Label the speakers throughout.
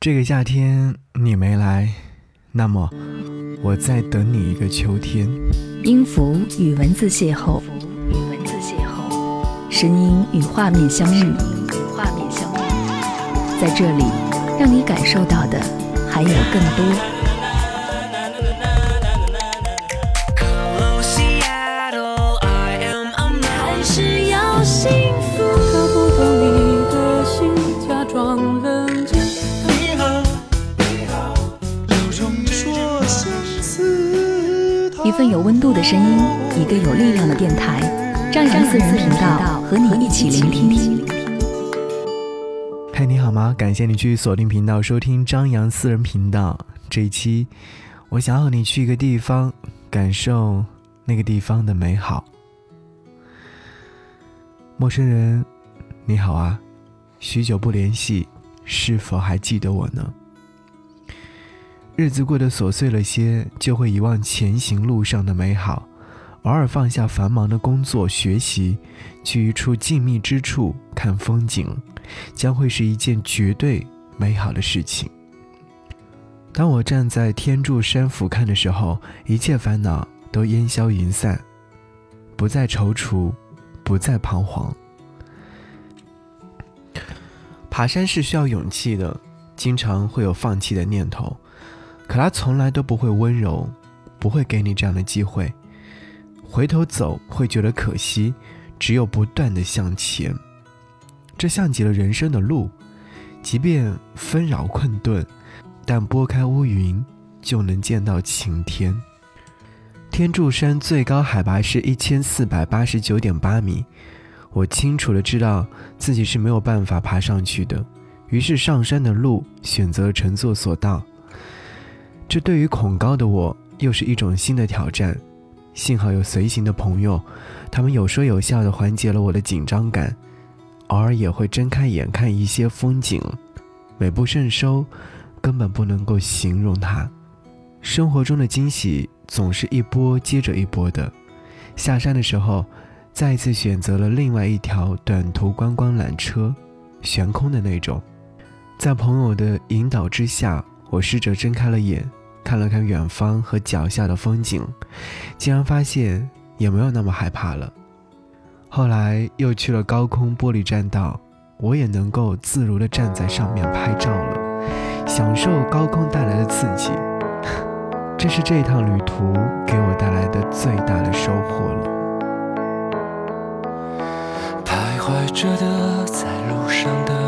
Speaker 1: 这个夏天你没来，那么我在等你一个秋天。
Speaker 2: 音符与文字邂逅，与文字邂逅，声音与画面相遇，画面相遇，在这里，让你感受到的还有更多。份有温度的声音，一个有力量的电台，张扬私人频道和你一起聆听。
Speaker 1: 嗨，你好吗？感谢你去锁定频道收听张扬私人频道。这一期，我想和你去一个地方，感受那个地方的美好。陌生人，你好啊，许久不联系，是否还记得我呢？日子过得琐碎了些，就会遗忘前行路上的美好。偶尔放下繁忙的工作、学习，去一处静谧之处看风景，将会是一件绝对美好的事情。当我站在天柱山俯瞰的时候，一切烦恼都烟消云散，不再踌躇，不再彷徨。爬山是需要勇气的，经常会有放弃的念头。可他从来都不会温柔，不会给你这样的机会。回头走会觉得可惜，只有不断的向前。这像极了人生的路，即便纷扰困顿，但拨开乌云就能见到晴天。天柱山最高海拔是一千四百八十九点八米，我清楚的知道自己是没有办法爬上去的，于是上山的路选择乘坐索道。这对于恐高的我又是一种新的挑战，幸好有随行的朋友，他们有说有笑的缓解了我的紧张感，偶尔也会睁开眼看一些风景，美不胜收，根本不能够形容它。生活中的惊喜总是一波接着一波的。下山的时候，再一次选择了另外一条短途观光缆车，悬空的那种，在朋友的引导之下，我试着睁开了眼。看了看远方和脚下的风景，竟然发现也没有那么害怕了。后来又去了高空玻璃栈道，我也能够自如地站在上面拍照了，享受高空带来的刺激。这是这趟旅途给我带来的最大的收获了。
Speaker 3: 徘徊着的，在路上的。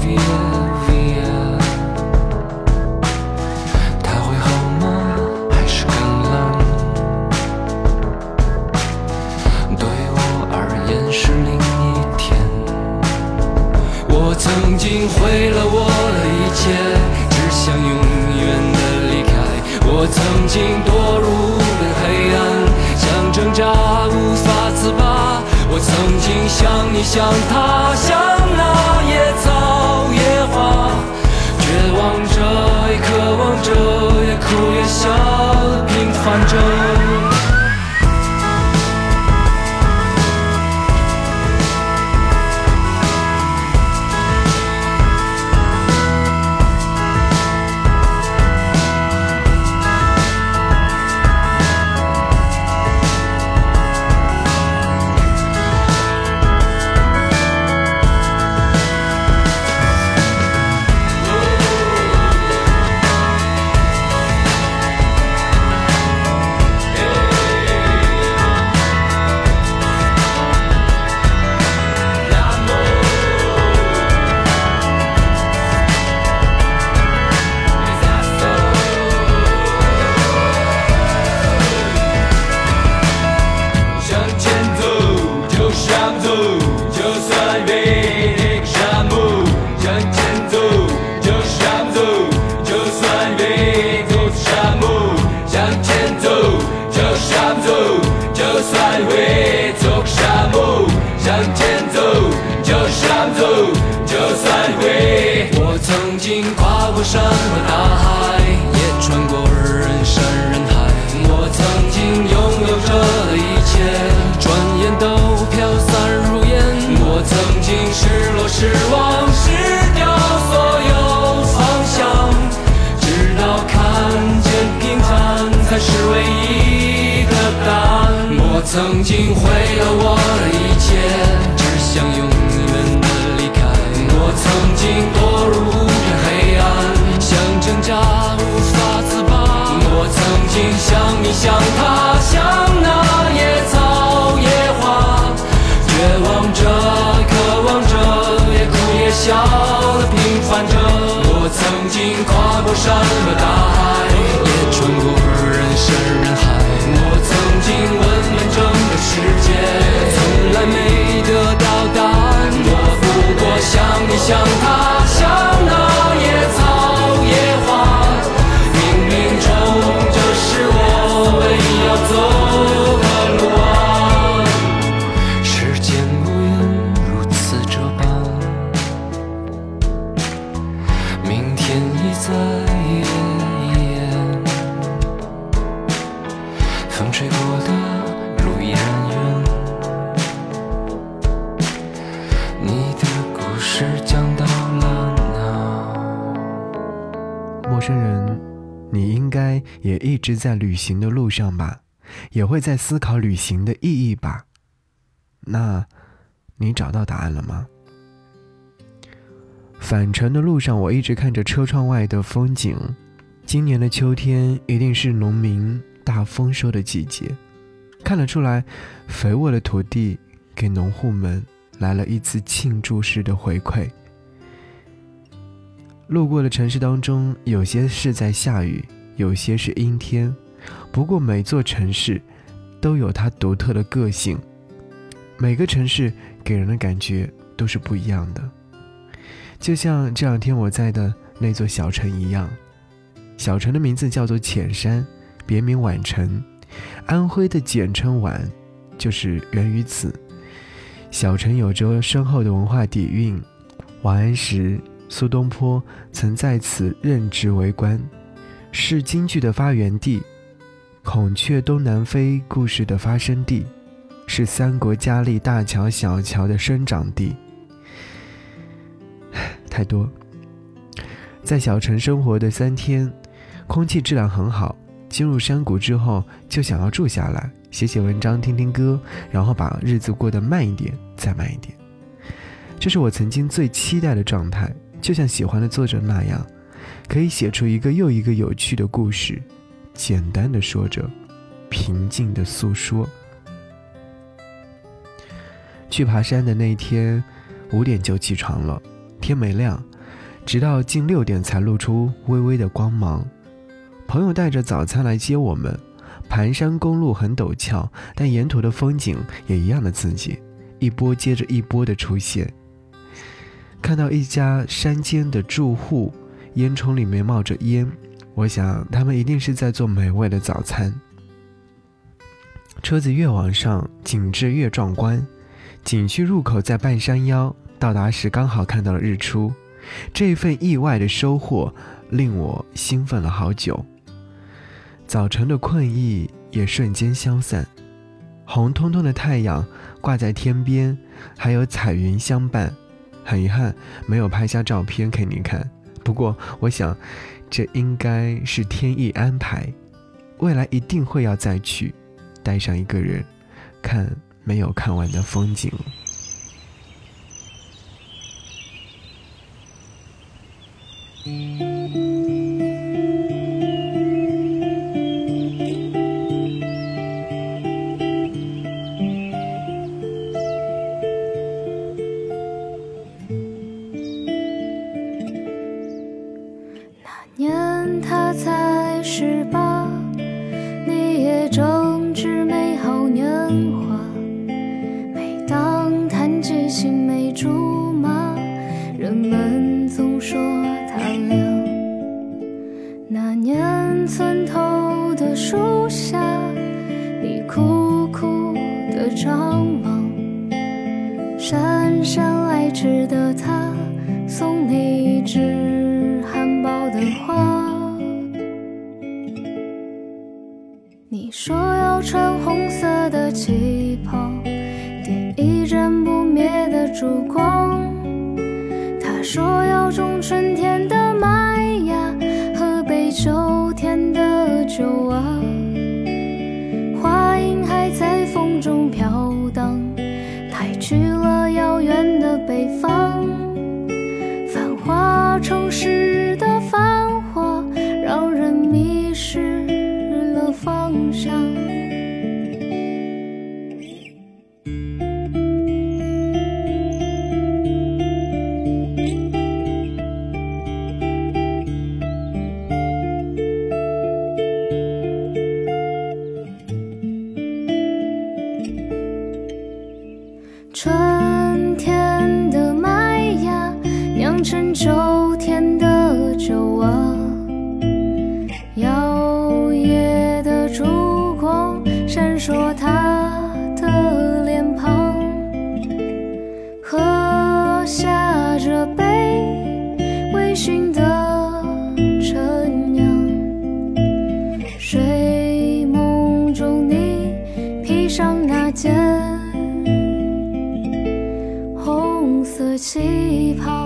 Speaker 3: Via Via，他会好吗？还是更冷？对我而言是另一天。我曾经毁了我的一切，只想永远的离开。我曾经堕入无边黑暗，想挣扎无法自拔。我曾经想你想他。着，也跨你，像他，像那野草野花，绝望着，渴望着，也哭也笑的平凡着。我曾经跨过山风吹过的路依然远，你的故事讲到了哪？
Speaker 1: 陌生人，你应该也一直在旅行的路上吧，也会在思考旅行的意义吧？那，你找到答案了吗？返程的路上，我一直看着车窗外的风景。今年的秋天一定是农民大丰收的季节，看得出来，肥沃的土地给农户们来了一次庆祝式的回馈。路过的城市当中，有些是在下雨，有些是阴天。不过每座城市都有它独特的个性，每个城市给人的感觉都是不一样的。就像这两天我在的那座小城一样，小城的名字叫做浅山，别名宛城，安徽的简称宛，就是源于此。小城有着深厚的文化底蕴，王安石。苏东坡曾在此任职为官，是京剧的发源地，孔雀东南飞故事的发生地，是三国佳丽大乔小乔的生长地。太多，在小城生活的三天，空气质量很好。进入山谷之后，就想要住下来，写写文章，听听歌，然后把日子过得慢一点，再慢一点。这是我曾经最期待的状态。就像喜欢的作者那样，可以写出一个又一个有趣的故事，简单的说着，平静的诉说。去爬山的那一天，五点就起床了，天没亮，直到近六点才露出微微的光芒。朋友带着早餐来接我们，盘山公路很陡峭，但沿途的风景也一样的刺激，一波接着一波的出现。看到一家山间的住户，烟囱里面冒着烟，我想他们一定是在做美味的早餐。车子越往上，景致越壮观。景区入口在半山腰，到达时刚好看到了日出。这份意外的收获令我兴奋了好久。早晨的困意也瞬间消散。红彤彤的太阳挂在天边，还有彩云相伴。很遗憾，没有拍下照片给你看。不过，我想，这应该是天意安排。未来一定会要再去，带上一个人，看没有看完的风景。
Speaker 4: 你说要穿红色的旗袍，点一盏不灭的烛光。他说要种春天的麦芽，喝杯秋天的酒间，红。色旗袍，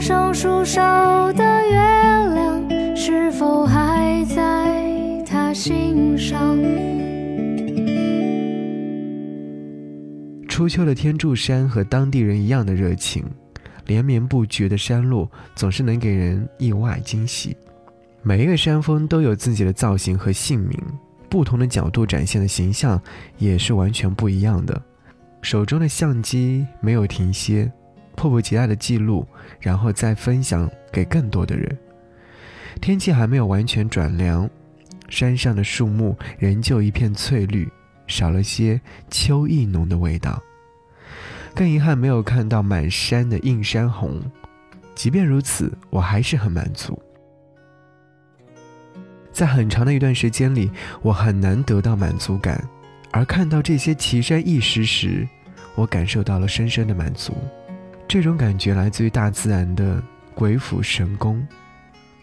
Speaker 4: 上树梢的月亮，是否还在他心上？
Speaker 1: 初秋的天柱山和当地人一样的热情，连绵不绝的山路总是能给人意外惊喜。每一个山峰都有自己的造型和姓名。不同的角度展现的形象也是完全不一样的。手中的相机没有停歇，迫不及待的记录，然后再分享给更多的人。天气还没有完全转凉，山上的树木仍旧一片翠绿，少了些秋意浓的味道。更遗憾没有看到满山的映山红，即便如此，我还是很满足。在很长的一段时间里，我很难得到满足感，而看到这些奇山异石时，我感受到了深深的满足。这种感觉来自于大自然的鬼斧神工，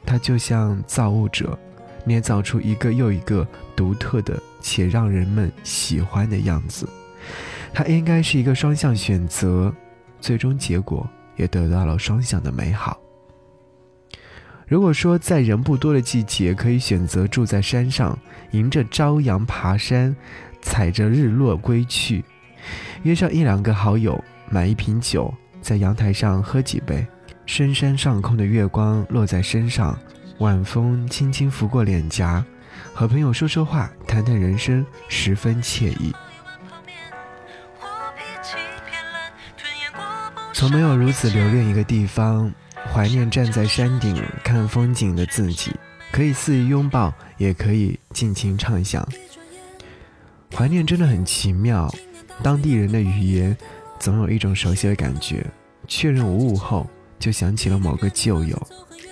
Speaker 1: 它就像造物者捏造出一个又一个独特的且让人们喜欢的样子。它应该是一个双向选择，最终结果也得到了双向的美好。如果说在人不多的季节可以选择住在山上，迎着朝阳爬山，踩着日落归去，约上一两个好友，买一瓶酒，在阳台上喝几杯，深山上空的月光落在身上，晚风轻轻拂过脸颊，和朋友说说话，谈谈人生，十分惬意。从没有如此留恋一个地方。怀念站在山顶看风景的自己，可以肆意拥抱，也可以尽情畅想。怀念真的很奇妙，当地人的语言总有一种熟悉的感觉。确认无误后，就想起了某个旧友，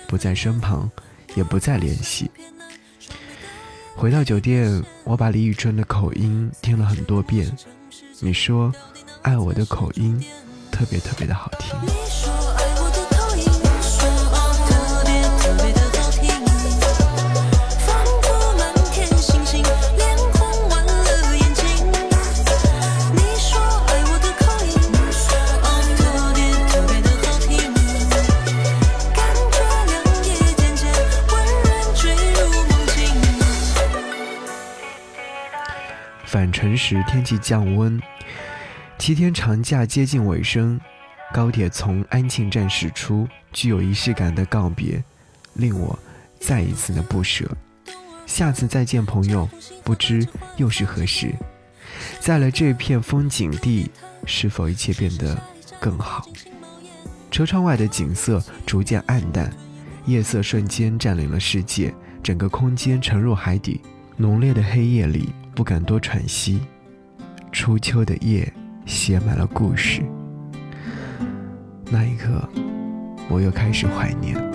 Speaker 1: 不在身旁，也不再联系。回到酒店，我把李宇春的口音听了很多遍。你说，爱我的口音特别特别的好听。
Speaker 3: 晨时天气降温，七天长假接近尾声，高铁从安庆站驶出，具有仪式感的告别，令我再一次的不舍。下次再见，朋友，不知又是何时？在了这片风景地，是否一切变得更好？车窗外的景色逐渐暗淡，夜色瞬间占领了世界，整个空间沉入海底。浓烈的黑夜里，不敢多喘息。初秋的夜，写满了故事。那一刻，我又开始怀念。